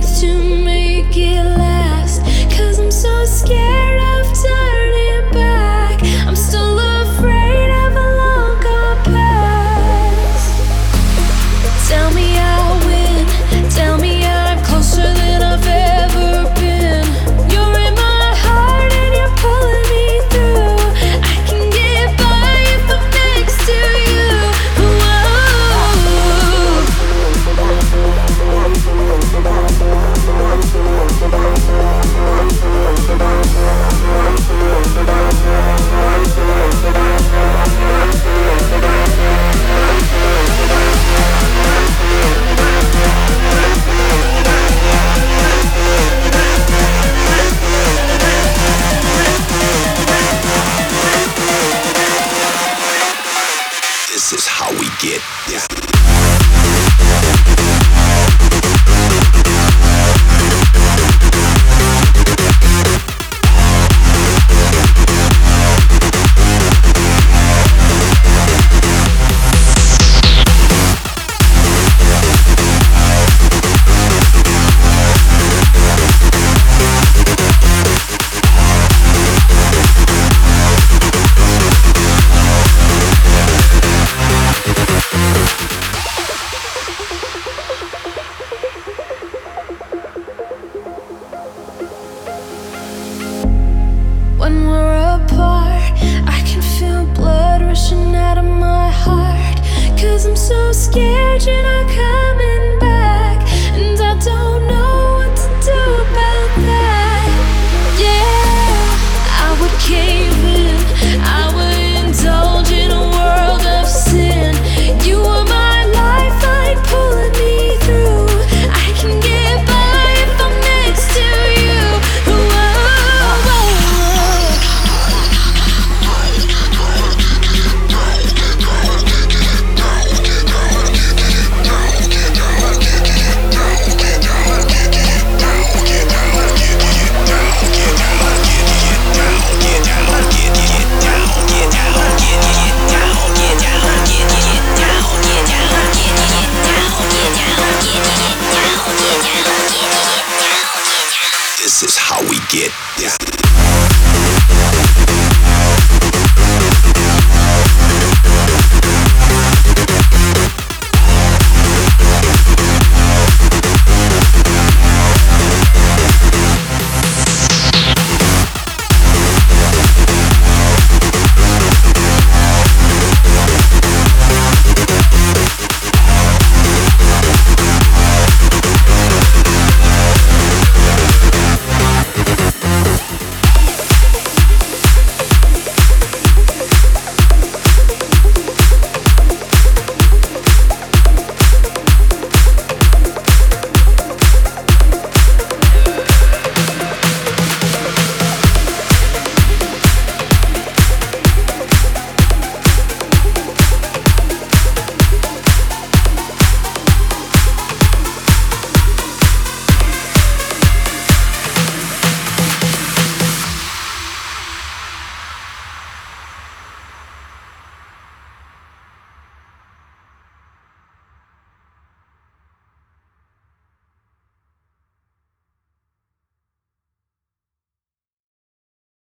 takes to make This is how we get. When we're apart, I can feel blood rushing out of my heart. Cause I'm so scared you're not This